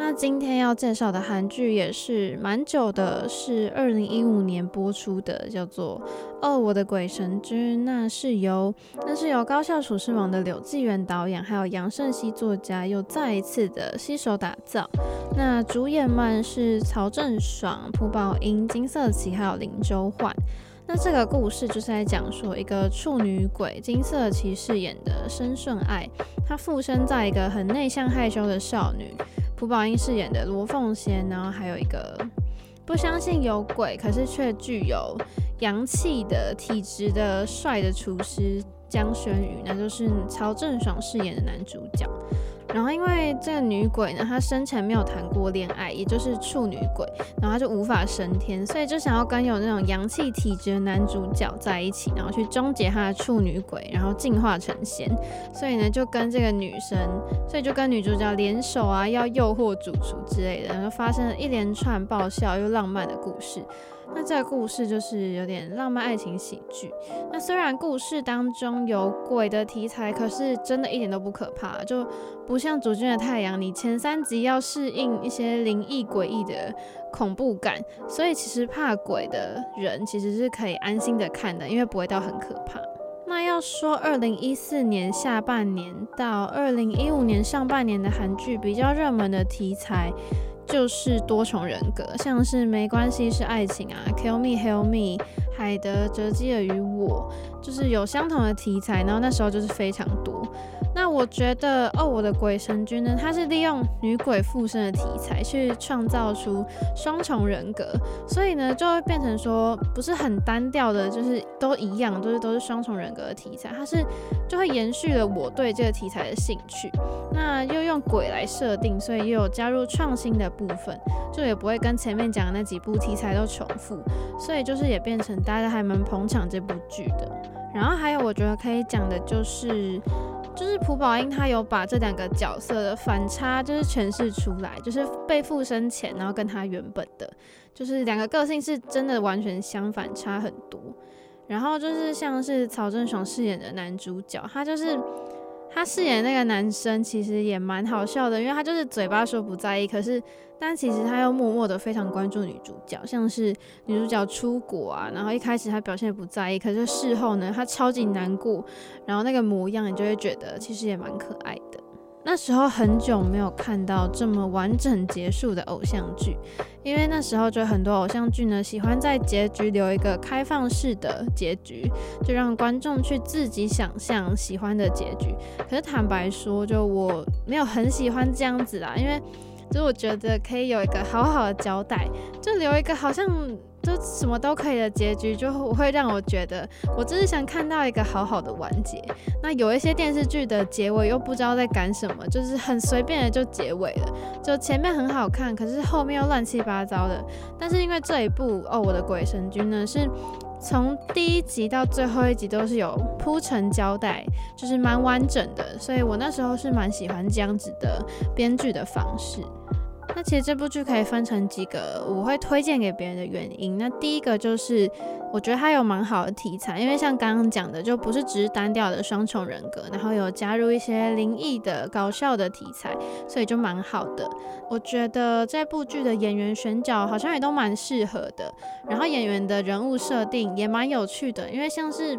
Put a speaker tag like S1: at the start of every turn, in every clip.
S1: 那今天要介绍的韩剧也是蛮久的，是二零一五年播出的，叫做《哦，我的鬼神君》。那是由那是由高校厨师网的柳纪元导演，还有杨胜熙作家又再一次的携手打造。那主演们是曹正爽、朴宝英、金色琪，还有林周焕。那这个故事就是在讲说，一个处女鬼金色琪饰演的申顺爱，她附身在一个很内向害羞的少女朴宝英饰演的罗凤仙，然后还有一个不相信有鬼，可是却具有阳气的体质的帅的厨师江轩宇，那就是曹正爽饰演的男主角。然后，因为这个女鬼呢，她生前没有谈过恋爱，也就是处女鬼，然后她就无法升天，所以就想要跟有那种阳气体质的男主角在一起，然后去终结她的处女鬼，然后进化成仙。所以呢，就跟这个女生，所以就跟女主角联手啊，要诱惑主厨之类的，然后发生了一连串爆笑又浪漫的故事。那这个故事就是有点浪漫爱情喜剧。那虽然故事当中有鬼的题材，可是真的一点都不可怕，就不像《主君的太阳》，你前三集要适应一些灵异诡异的恐怖感，所以其实怕鬼的人其实是可以安心的看的，因为不会到很可怕。那要说二零一四年下半年到二零一五年上半年的韩剧比较热门的题材。就是多重人格，像是没关系是爱情啊，Kill me hell Me，海德哲基尔与我，就是有相同的题材，然后那时候就是非常多。那我觉得哦，我的鬼神君呢，他是利用女鬼附身的题材去创造出双重人格，所以呢就会变成说不是很单调的，就是都一样，都是都是双重人格的题材，它是就会延续了我对这个题材的兴趣。那又用鬼来设定，所以又有加入创新的部分，就也不会跟前面讲的那几部题材都重复，所以就是也变成大家还蛮捧场这部剧的。然后还有我觉得可以讲的就是。就是朴宝英，他有把这两个角色的反差，就是诠释出来，就是被附身前，然后跟他原本的，就是两个个性是真的完全相反，差很多。然后就是像是曹正爽饰演的男主角，他就是。他饰演那个男生其实也蛮好笑的，因为他就是嘴巴说不在意，可是但其实他又默默的非常关注女主角，像是女主角出国啊，然后一开始他表现不在意，可是事后呢，他超级难过，然后那个模样你就会觉得其实也蛮可爱的。那时候很久没有看到这么完整结束的偶像剧，因为那时候就很多偶像剧呢，喜欢在结局留一个开放式的结局，就让观众去自己想象喜欢的结局。可是坦白说，就我没有很喜欢这样子啦，因为就我觉得可以有一个好好的交代，就留一个好像。就什么都可以的结局，就会让我觉得，我只是想看到一个好好的完结。那有一些电视剧的结尾又不知道在赶什么，就是很随便的就结尾了，就前面很好看，可是后面又乱七八糟的。但是因为这一部哦，我的鬼神君呢，是从第一集到最后一集都是有铺陈交代，就是蛮完整的，所以我那时候是蛮喜欢这样子的编剧的方式。那其实这部剧可以分成几个我会推荐给别人的原因。那第一个就是我觉得它有蛮好的题材，因为像刚刚讲的，就不是只是单调的双重人格，然后有加入一些灵异的搞笑的题材，所以就蛮好的。我觉得这部剧的演员选角好像也都蛮适合的，然后演员的人物设定也蛮有趣的，因为像是。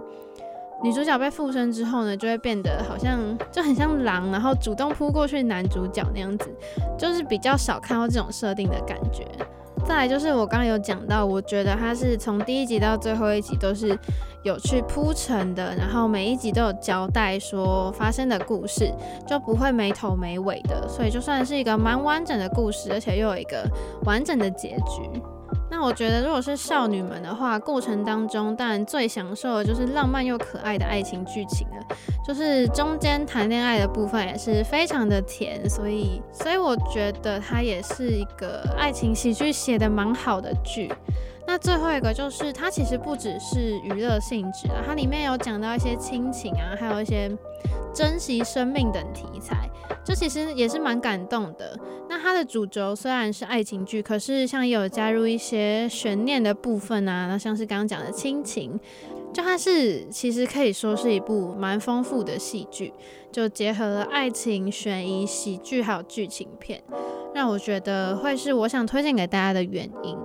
S1: 女主角被附身之后呢，就会变得好像就很像狼，然后主动扑过去男主角那样子，就是比较少看到这种设定的感觉。再来就是我刚刚有讲到，我觉得它是从第一集到最后一集都是有去铺陈的，然后每一集都有交代说发生的故事，就不会没头没尾的，所以就算是一个蛮完整的故事，而且又有一个完整的结局。我觉得，如果是少女们的话，过程当中当然最享受的就是浪漫又可爱的爱情剧情了，就是中间谈恋爱的部分也是非常的甜，所以，所以我觉得它也是一个爱情喜剧写的蛮好的剧。那最后一个就是，它其实不只是娱乐性质啊，它里面有讲到一些亲情啊，还有一些珍惜生命等题材。就其实也是蛮感动的。那它的主轴虽然是爱情剧，可是像也有加入一些悬念的部分啊，那像是刚刚讲的亲情，就它是其实可以说是一部蛮丰富的戏剧，就结合了爱情、悬疑、喜剧还有剧情片，让我觉得会是我想推荐给大家的原因。